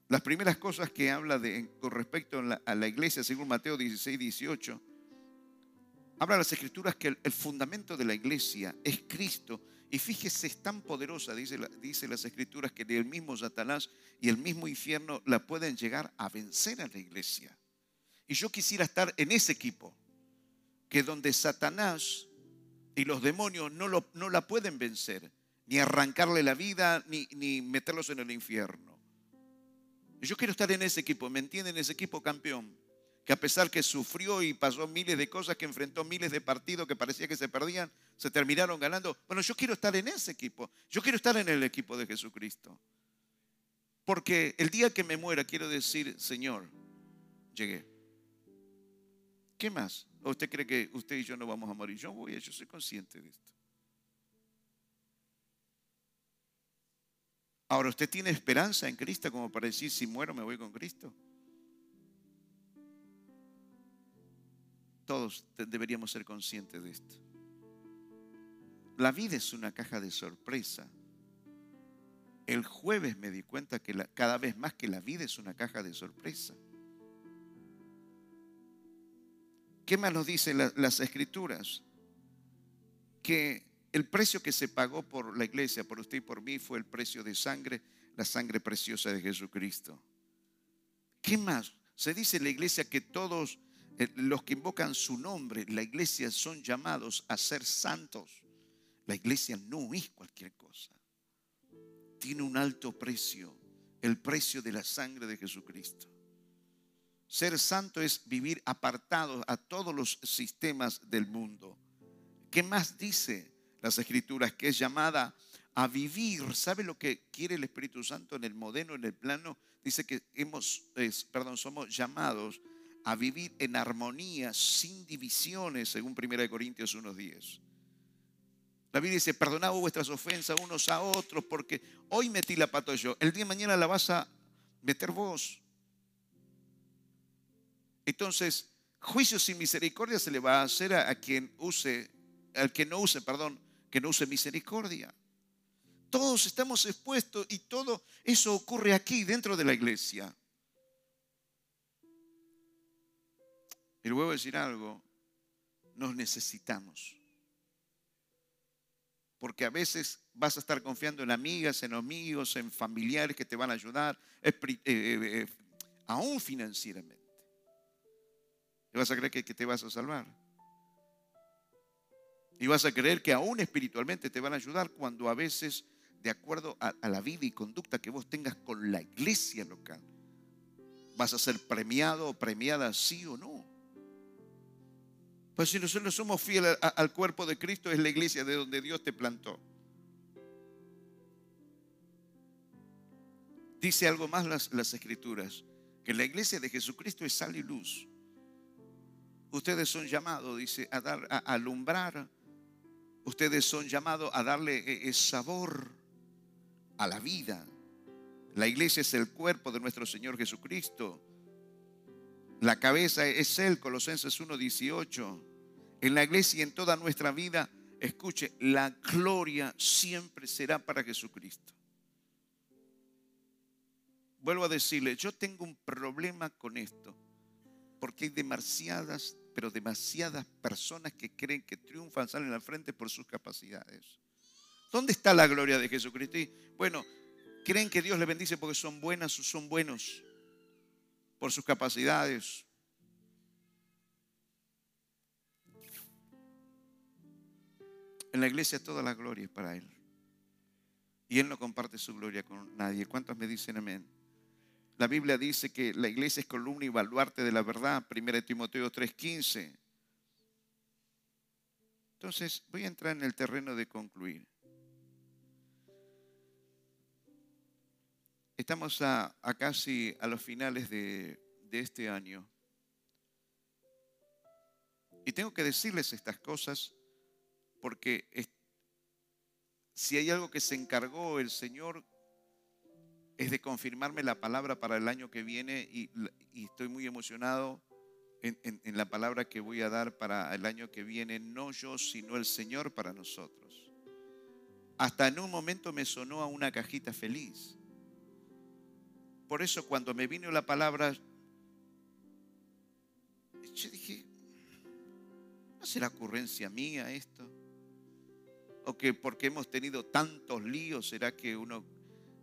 Las primeras cosas que habla con respecto a la, a la iglesia, según Mateo 16, 18, Habla las escrituras que el, fundamento de la iglesia es Cristo. Y fíjese, es tan poderosa, dice, dice las escrituras, que el mismo Satanás y el mismo infierno la pueden llegar a vencer a la iglesia. Y yo quisiera estar en ese equipo, que donde Satanás y los demonios no, lo, no la pueden vencer, ni arrancarle la vida, ni, ni meterlos en el infierno. Yo quiero estar en ese equipo, ¿me entienden? Ese equipo campeón que a pesar que sufrió y pasó miles de cosas, que enfrentó miles de partidos que parecía que se perdían, se terminaron ganando. Bueno, yo quiero estar en ese equipo. Yo quiero estar en el equipo de Jesucristo. Porque el día que me muera quiero decir, Señor, llegué. ¿Qué más? ¿O usted cree que usted y yo no vamos a morir? Yo voy, yo soy consciente de esto. Ahora, ¿usted tiene esperanza en Cristo como para decir, si muero me voy con Cristo? Todos deberíamos ser conscientes de esto. La vida es una caja de sorpresa. El jueves me di cuenta que cada vez más que la vida es una caja de sorpresa. ¿Qué más nos dicen las escrituras? Que el precio que se pagó por la iglesia, por usted y por mí, fue el precio de sangre, la sangre preciosa de Jesucristo. ¿Qué más? Se dice en la iglesia que todos eh, los que invocan su nombre, la iglesia son llamados a ser santos. La iglesia no es cualquier cosa. Tiene un alto precio, el precio de la sangre de Jesucristo. Ser santo es vivir apartado a todos los sistemas del mundo. ¿Qué más dice las escrituras? Que es llamada a vivir. ¿Sabe lo que quiere el Espíritu Santo en el modelo, en el plano? Dice que hemos, perdón, somos llamados a vivir en armonía, sin divisiones, según 1 Corintios 1.10. La Biblia dice, perdonad vuestras ofensas unos a otros, porque hoy metí la pata yo, el día de mañana la vas a meter vos. Entonces, juicio sin misericordia se le va a hacer a, quien use, al que no use, perdón, que no use misericordia. Todos estamos expuestos y todo eso ocurre aquí dentro de la iglesia. Y luego voy a decir algo, nos necesitamos. Porque a veces vas a estar confiando en amigas, en amigos, en familiares que te van a ayudar, eh, eh, eh, aún financieramente. Y vas a creer que, te vas a salvar. Y vas a creer que aún espiritualmente te van a ayudar cuando a veces, de acuerdo a, la vida y conducta que vos tengas con la iglesia local, vas a ser premiado o premiada sí o no. Pues si nosotros somos fieles al cuerpo de Cristo, es la iglesia de donde Dios te plantó. Dice algo más las, las escrituras, que la iglesia de Jesucristo es sal y luz. Ustedes son llamados, dice, a, dar, a alumbrar. Ustedes son llamados a darle eh, eh, sabor a la vida. La iglesia es el cuerpo de nuestro Señor Jesucristo. La cabeza es Él, Colosenses 1.18 en la iglesia y en toda nuestra vida, escuche, la gloria siempre será para Jesucristo. Vuelvo a decirle, yo tengo un problema con esto, porque hay demasiadas, pero demasiadas personas que creen que triunfan, salen al frente por sus capacidades. ¿Dónde está la gloria de Jesucristo? bueno, creen que Dios les bendice porque son buenas o son buenos por sus capacidades, En la iglesia toda la gloria es para Él. Y Él no comparte su gloria con nadie. ¿Cuántos me dicen amén? La Biblia dice que la iglesia es columna y baluarte de la verdad. 1 Timoteo 3:15. Entonces voy a entrar en el terreno de concluir. Estamos a, casi a los finales de, de este año. Y tengo que decirles estas cosas porque si hay algo que se encargó el Señor es de confirmarme la palabra para el año que viene y, estoy muy emocionado en, en, la palabra que voy a dar para el año que viene, no yo, sino el Señor para nosotros. Hasta en un momento me sonó a una cajita feliz. Por eso cuando me vino la palabra, yo dije, ¿no será ocurrencia mía esto? ¿O que porque hemos tenido tantos líos, será que uno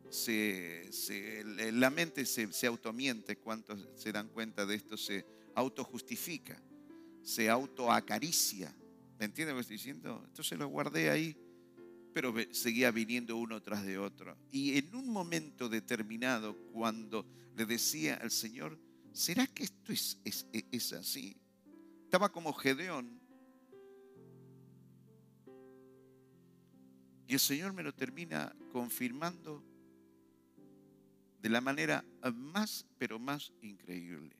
se, la mente se, se automiente? ¿Cuántos se dan cuenta de esto? Se autojustifica, se autoacaricia. ¿Me entiendes lo que estoy diciendo? Entonces lo guardé ahí, pero seguía viniendo uno tras de otro. Y en un momento determinado, cuando le decía al Señor, ¿será que esto es, es así? Estaba como Gedeón. Y el Señor me lo termina confirmando de la manera más, pero más increíble.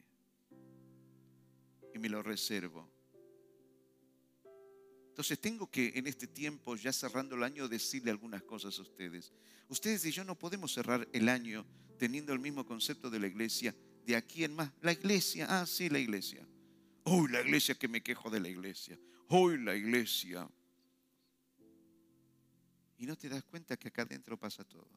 Y me lo reservo. Entonces tengo que en este tiempo, ya cerrando el año, decirle algunas cosas a ustedes. Ustedes y yo no podemos cerrar el año teniendo el mismo concepto de la iglesia de aquí en más. La iglesia, ah, sí, la iglesia. Hoy la iglesia que me quejo de la iglesia. Hoy la iglesia. Y no te das cuenta que acá adentro pasa todo.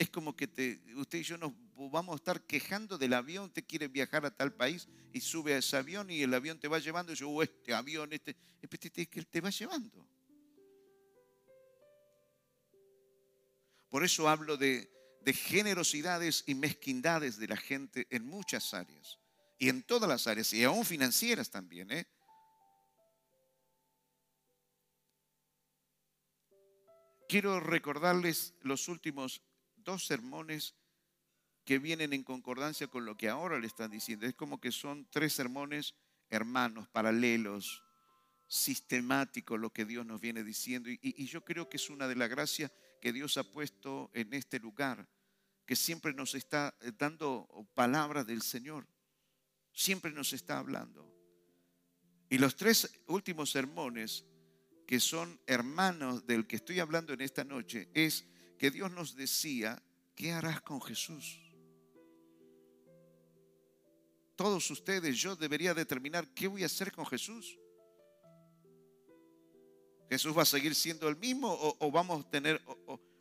Es como que te, usted y yo nos vamos a estar quejando del avión, usted quiere viajar a tal país y sube a ese avión y el avión te va llevando y yo, oh, este avión, este, es que él te va llevando. Por eso hablo de, de generosidades y mezquindades de la gente en muchas áreas y en todas las áreas y aún financieras también. ¿eh? Quiero recordarles los últimos dos sermones que vienen en concordancia con lo que ahora le están diciendo. Es como que son tres sermones hermanos, paralelos, sistemáticos, lo que Dios nos viene diciendo. Y, yo creo que es una de las gracias que Dios ha puesto en este lugar, que siempre nos está eh, dando palabras del Señor, siempre nos está hablando. Y los tres últimos sermones, que son hermanos del que estoy hablando en esta noche, es que Dios nos decía, ¿qué harás con Jesús? Todos ustedes, yo debería determinar qué voy a hacer con Jesús. ¿Jesús va a seguir siendo el mismo o, vamos a tener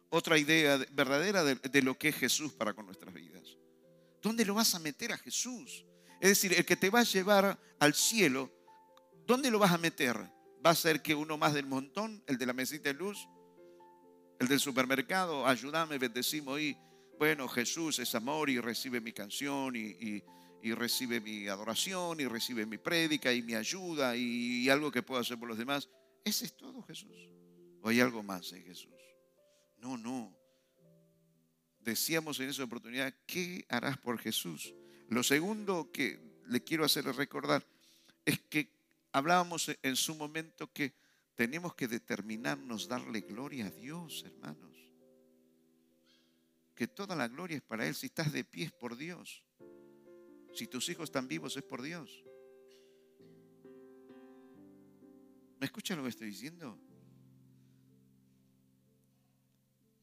otra idea verdadera de, lo que es Jesús para con nuestras vidas? ¿Dónde lo vas a meter a Jesús? Es decir, el que te va a llevar al cielo, ¿dónde lo vas a meter? ¿Va a ser que uno más del montón, el de la mesita de luz? ¿El del supermercado? Ayúdame, bendecimos y bueno, Jesús es amor y recibe mi canción y, recibe mi adoración y recibe mi prédica y mi ayuda y algo que puedo hacer por los demás. ¿Ese es todo Jesús? ¿O hay algo más en Jesús? No, no. Decíamos en esa oportunidad, ¿qué harás por Jesús? Lo segundo que le quiero hacer recordar es que hablábamos en su momento que tenemos que determinarnos darle gloria a Dios, hermanos. Que toda la gloria es para Él. Si estás de pie es por Dios. Si tus hijos están vivos es por Dios. ¿Me escucha lo que estoy diciendo?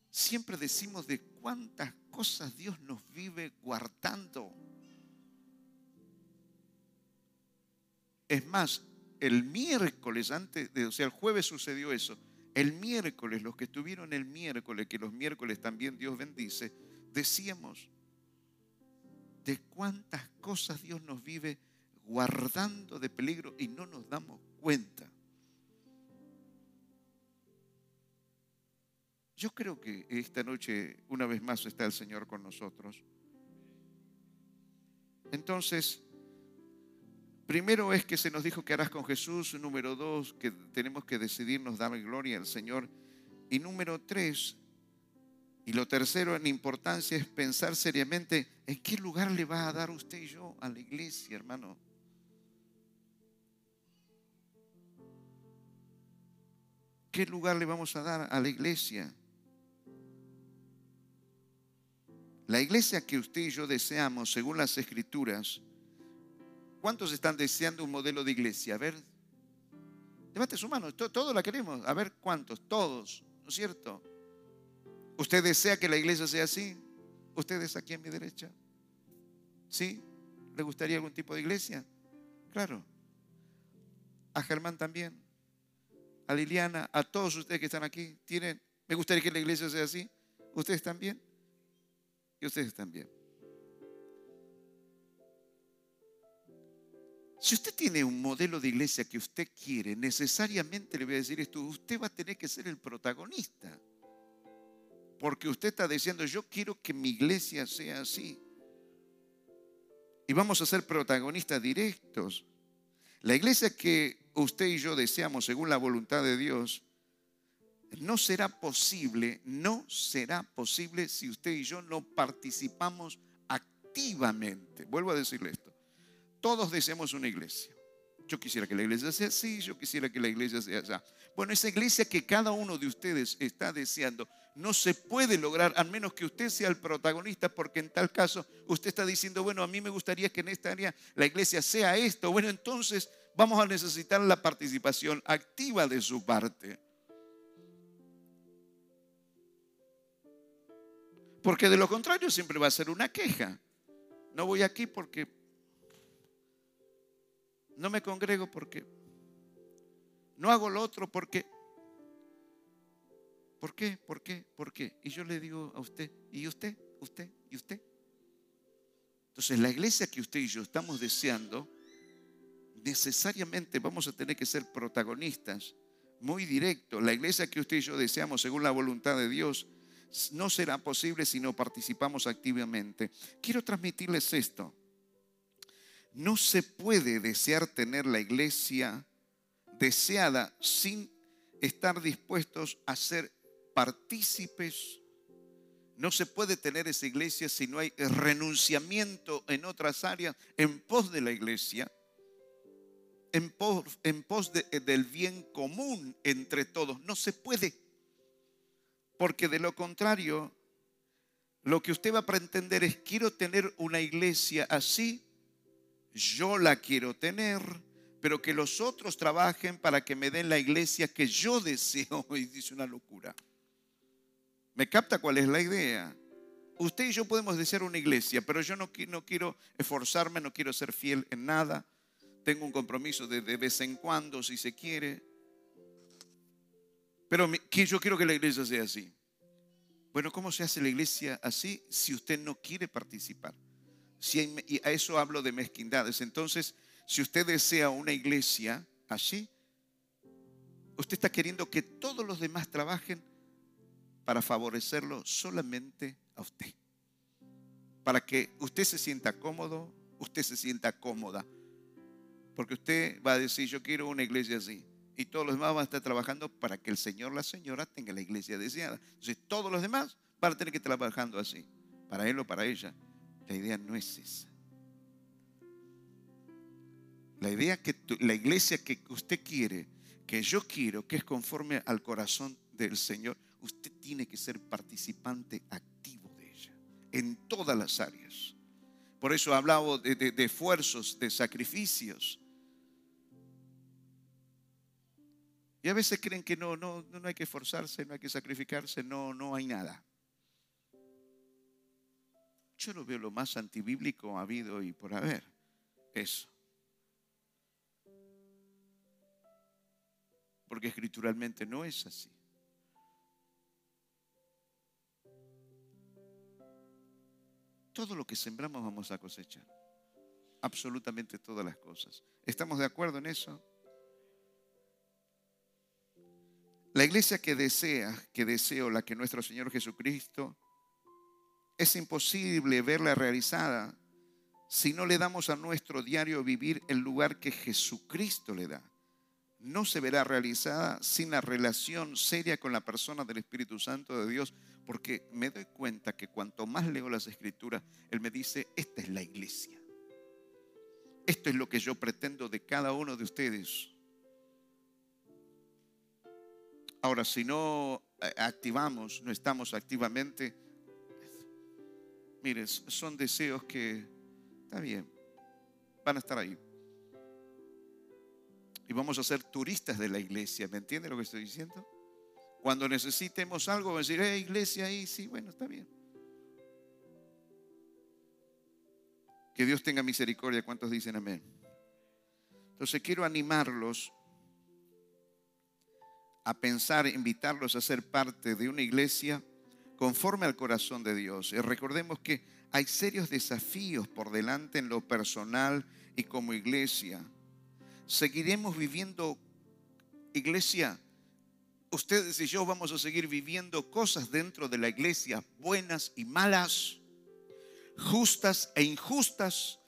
Siempre decimos de cuántas cosas Dios nos vive guardando. Es más, el miércoles, antes de, o sea, el jueves sucedió eso. El miércoles, los que estuvieron el miércoles, que los miércoles también Dios bendice, decíamos de cuántas cosas Dios nos vive guardando de peligro y no nos damos cuenta. Yo creo que esta noche una vez más está el Señor con nosotros. Entonces, primero es que se nos dijo que harás con Jesús. Número dos, que tenemos que decidirnos dar gloria al Señor. Y número tres, y lo tercero en importancia es pensar seriamente en qué lugar le va a dar usted y yo a la iglesia, hermano. ¿Qué lugar le vamos a dar a la iglesia? La iglesia que usted y yo deseamos, según las escrituras, ¿cuántos están deseando un modelo de iglesia? A ver, Levante su mano, todos la queremos. A ver cuántos, todos, ¿no es cierto? ¿Usted desea que la iglesia sea así? ¿Ustedes aquí a mi derecha? ¿Sí? ¿Le gustaría algún tipo de iglesia? Claro. A Germán también. A Liliana, a todos ustedes que están aquí. ¿Tienen? ¿Me gustaría que la iglesia sea así? ¿Ustedes también? Y ustedes también. Si usted tiene un modelo de iglesia que usted quiere, necesariamente le voy a decir esto, usted va a tener que ser el protagonista. Porque usted está diciendo, yo quiero que mi iglesia sea así. Y vamos a ser protagonistas directos. La iglesia que usted y yo deseamos según la voluntad de Dios, no será posible, no será posible si usted y yo no participamos activamente. Vuelvo a decirle esto. Todos deseamos una iglesia. Yo quisiera que la iglesia sea así, yo quisiera que la iglesia sea así. Bueno, esa iglesia que cada uno de ustedes está deseando no se puede lograr a menos que usted sea el protagonista, porque en tal caso usted está diciendo, bueno, a mí me gustaría que en esta área la iglesia sea esto. Bueno, entonces vamos a necesitar la participación activa de su parte. Porque de lo contrario siempre va a ser una queja. No voy aquí porque no me congrego porque no hago lo otro porque ¿Por qué? ¿Por qué? ¿Por qué? Y yo le digo a usted, ¿y usted? ¿Usted? ¿Y usted? Entonces, la iglesia que usted y yo estamos deseando, necesariamente vamos a tener que ser protagonistas, muy directos. La iglesia que usted y yo deseamos según la voluntad de Dios, no será posible si no participamos activamente. Quiero transmitirles esto. No se puede desear tener la iglesia deseada sin estar dispuestos a ser partícipes. No se puede tener esa iglesia si no hay renunciamiento en otras áreas en pos de la iglesia, en pos, del bien común entre todos. No se puede. Porque de lo contrario, lo que usted va a pretender es, quiero tener una iglesia así, yo la quiero tener, pero que los otros trabajen para que me den la iglesia que yo deseo. Y dice una locura. ¿Me capta cuál es la idea? Usted y yo podemos desear una iglesia, pero yo no, no quiero esforzarme, no quiero ser fiel en nada. Tengo un compromiso de, de vez en cuando, si se quiere. Pero yo quiero que la iglesia sea así. Bueno, ¿cómo se hace la iglesia así si usted no quiere participar? Y a eso hablo de mezquindades. Entonces, si usted desea una iglesia así, usted está queriendo que todos los demás trabajen para favorecerlo solamente a usted. Para que usted se sienta cómodo, usted se sienta cómoda. Porque usted va a decir, yo quiero una iglesia así. Y todos los demás van a estar trabajando para que el Señor, la señora, tenga la iglesia deseada. Entonces todos los demás van a tener que estar trabajando así. Para él o para ella. La idea no es esa. La idea que la iglesia que usted quiere, que yo quiero, que es conforme al corazón del Señor, usted tiene que ser participante activo de ella, en todas las áreas. Por eso he hablado de, esfuerzos, de sacrificios. Y a veces creen que no, no, no hay que esforzarse, no hay que sacrificarse, no, no hay nada. Yo lo veo lo más antibíblico ha habido y por haber. Eso. Porque escrituralmente no es así. todo lo que sembramos vamos a cosechar. Absolutamente todas las cosas. ¿Estamos de acuerdo en eso? La iglesia que desea, que deseo, la que nuestro Señor Jesucristo, es imposible verla realizada si no le damos a nuestro diario vivir el lugar que Jesucristo le da. No se verá realizada sin la relación seria con la persona del Espíritu Santo de Dios, porque me doy cuenta que cuanto más leo las escrituras, Él me dice, esta es la iglesia. Esto es lo que yo pretendo de cada uno de ustedes. Ahora, si no eh, activamos, no estamos activamente, mire, son deseos que, está bien, van a estar ahí. Y vamos a ser turistas de la iglesia, ¿me entiende lo que estoy diciendo? Cuando necesitemos algo, vamos a decir, eh, iglesia ahí, sí, bueno, está bien. Que Dios tenga misericordia. ¿Cuántos dicen amén? Entonces quiero animarlos a pensar, invitarlos a ser parte de una iglesia conforme al corazón de Dios. Y recordemos que hay serios desafíos por delante en lo personal y como iglesia. Seguiremos viviendo, iglesia, ustedes y yo vamos a seguir viviendo cosas dentro de la iglesia, buenas y malas justas e injustas,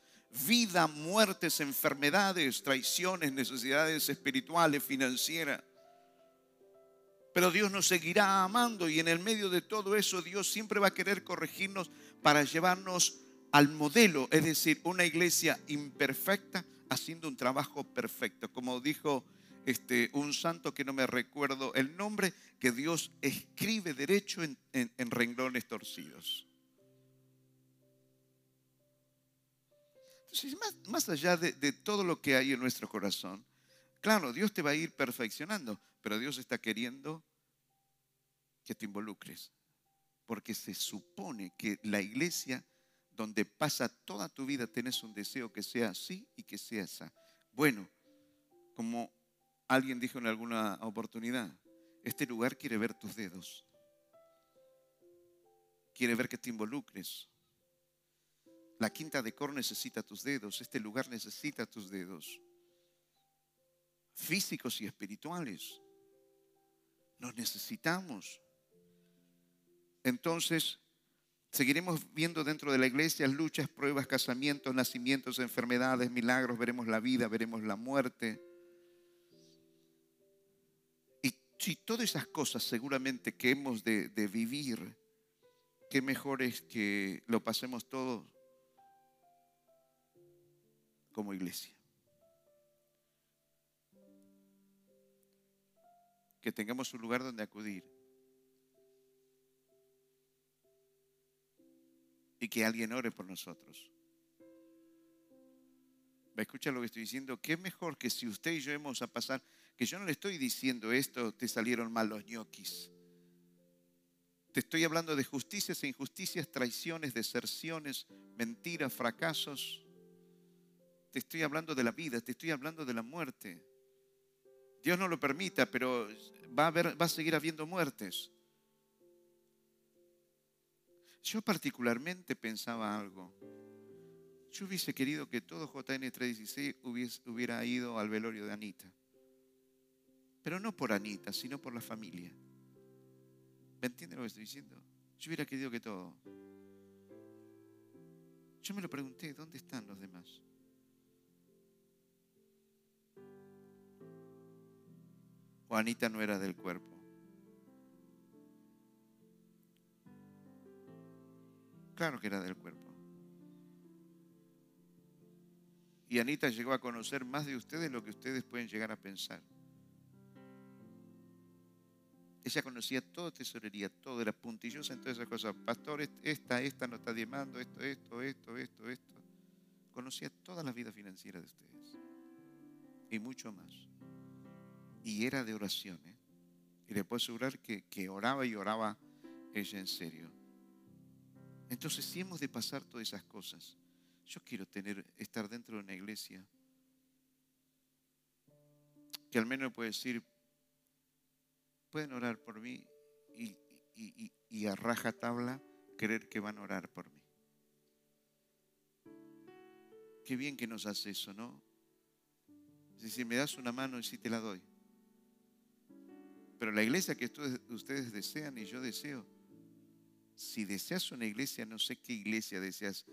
vida, muertes, enfermedades, traiciones, necesidades espirituales, financieras. Pero Dios nos seguirá amando y en el medio de todo eso Dios siempre va a querer corregirnos para llevarnos al modelo, es decir, una iglesia imperfecta haciendo un trabajo perfecto. Como dijo este, un santo que no me recuerdo el nombre, que Dios escribe derecho en, en renglones torcidos. más, allá de, de todo lo que hay en nuestro corazón, claro, Dios te va a ir perfeccionando, pero Dios está queriendo que te involucres. Porque se supone que la iglesia donde pasa toda tu vida tenés un deseo que sea así y que sea esa. Bueno, como alguien dijo en alguna oportunidad, este lugar quiere ver tus dedos. Quiere ver que te involucres. La quinta de cor necesita tus dedos, este lugar necesita tus dedos, físicos y espirituales. Nos necesitamos. Entonces, seguiremos viendo dentro de la iglesia luchas, pruebas, casamientos, nacimientos, enfermedades, milagros, veremos la vida, veremos la muerte. Y si todas esas cosas seguramente que hemos de, de vivir, qué mejor es que lo pasemos todos como iglesia. Que tengamos un lugar donde acudir. Y que alguien ore por nosotros. ¿Va a lo que estoy diciendo? ¿Qué mejor que si usted y yo hemos a pasar? Que yo no le estoy diciendo esto, te salieron mal los ñoquis. Te estoy hablando de justicias e injusticias, traiciones, deserciones, mentiras, fracasos te estoy hablando de la vida, te estoy hablando de la muerte. Dios no lo permita, pero va a seguir habiendo muertes. Yo particularmente pensaba algo. Yo hubiese querido que todo JN 316 hubiese, hubiera ido al velorio de Anita. Pero no por Anita, sino por la familia. ¿Me entiende lo que estoy diciendo? Yo hubiera querido que todo. Yo me lo pregunté, ¿dónde están los demás? Juanita no era del cuerpo. Claro que era del cuerpo. Y Anita llegó a conocer más de ustedes de lo que ustedes pueden llegar a pensar. Ella conocía todo tesorería, todo, era puntillosa en todas esas cosas. Pastor, esta, esta no está diezmando, esto, esto, esto, esto, esto. Conocía toda la vida financiera de ustedes. Y mucho más y era de oración. ¿eh? Y le puedo asegurar que, que oraba y oraba ella en serio. Entonces, si hemos de pasar todas esas cosas, yo quiero tener, estar dentro de una iglesia que al menos puede decir, pueden orar por mí y, y, a raja tabla creer que van a orar por mí. Qué bien que nos hace eso, ¿no? Si me das una mano y si te la doy. Pero la iglesia que ustedes desean y yo deseo, si deseas una iglesia, no sé qué iglesia deseas,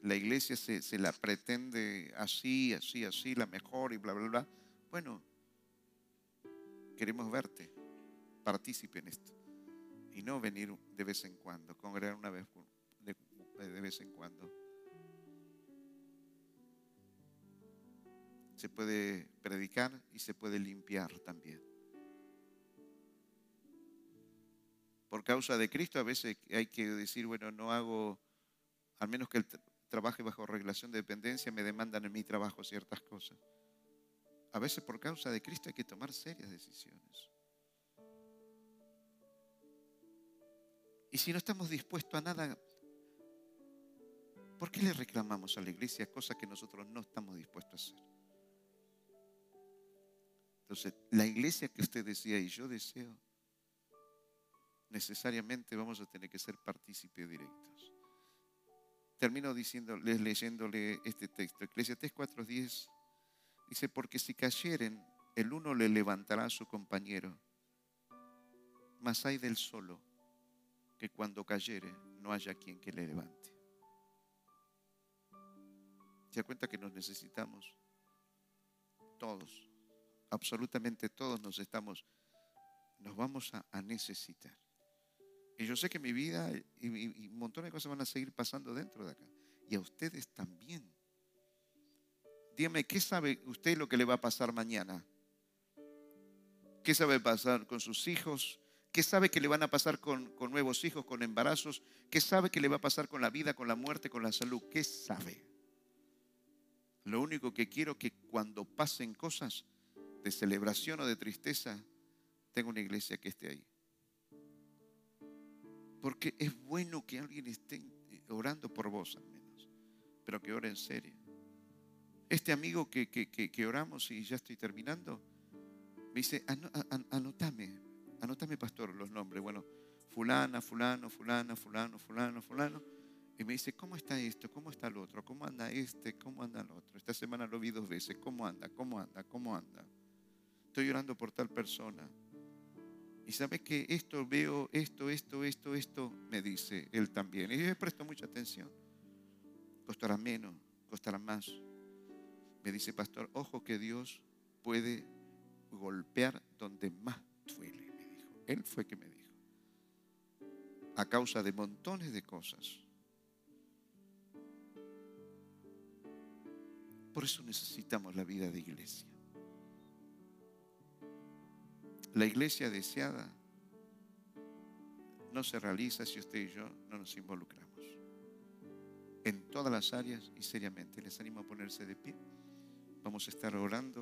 la iglesia se, la pretende así, así, así, la mejor y bla, bla, bla. Bueno, queremos verte, partícipe en esto. Y no venir de vez en cuando, congregar una vez de vez en cuando. Se puede predicar y se puede limpiar también. Por causa de Cristo, a veces hay que decir, bueno, no hago, al menos que el trabaje bajo regulación de dependencia, me demandan en mi trabajo ciertas cosas. A veces por causa de Cristo hay que tomar serias decisiones. Y si no estamos dispuestos a nada, ¿por qué le reclamamos a la iglesia cosas que nosotros no estamos dispuestos a hacer? Entonces, la iglesia que usted decía y yo deseo, necesariamente vamos a tener que ser partícipes directos. Termino diciéndoles, leyéndole este texto. Eclesiastés 4.10 dice, porque si cayeren, el uno le levantará a su compañero, mas hay del solo que cuando cayere no haya quien que le levante. ¿Se da cuenta que nos necesitamos? Todos absolutamente todos nos estamos, nos vamos a, necesitar. Y yo sé que mi vida y, un montón de cosas van a seguir pasando dentro de acá. Y a ustedes también. Dígame, ¿qué sabe usted lo que le va a pasar mañana? ¿Qué sabe pasar con sus hijos? ¿Qué sabe que le van a pasar con, con, nuevos hijos, con embarazos? ¿Qué sabe que le va a pasar con la vida, con la muerte, con la salud? ¿Qué sabe? Lo único que quiero que cuando pasen cosas, de celebración o de tristeza, tengo una iglesia que esté ahí. Porque es bueno que alguien esté orando por vos al menos, pero que ore en serio. Este amigo que, que, oramos y ya estoy terminando, me dice, anotame, anotame pastor los nombres. Bueno, fulana, fulano, fulana, fulano, fulano, fulano. Y me dice, ¿cómo está esto? ¿Cómo está el otro? ¿Cómo anda este? ¿Cómo anda el otro? Esta semana lo vi dos veces. ¿Cómo anda? ¿Cómo anda? ¿Cómo anda? estoy orando por tal persona. Y sabe que esto veo, esto, esto, esto, esto, me dice él también. Y yo presto mucha atención. Costará menos, costará más. Me dice, pastor, ojo que Dios puede golpear donde más duele, me dijo. Él fue que me dijo. A causa de montones de cosas. Por eso necesitamos la vida de iglesia. La iglesia deseada no se realiza si usted y yo no nos involucramos. En todas las áreas y seriamente. Les animo a ponerse de pie. Vamos a estar orando.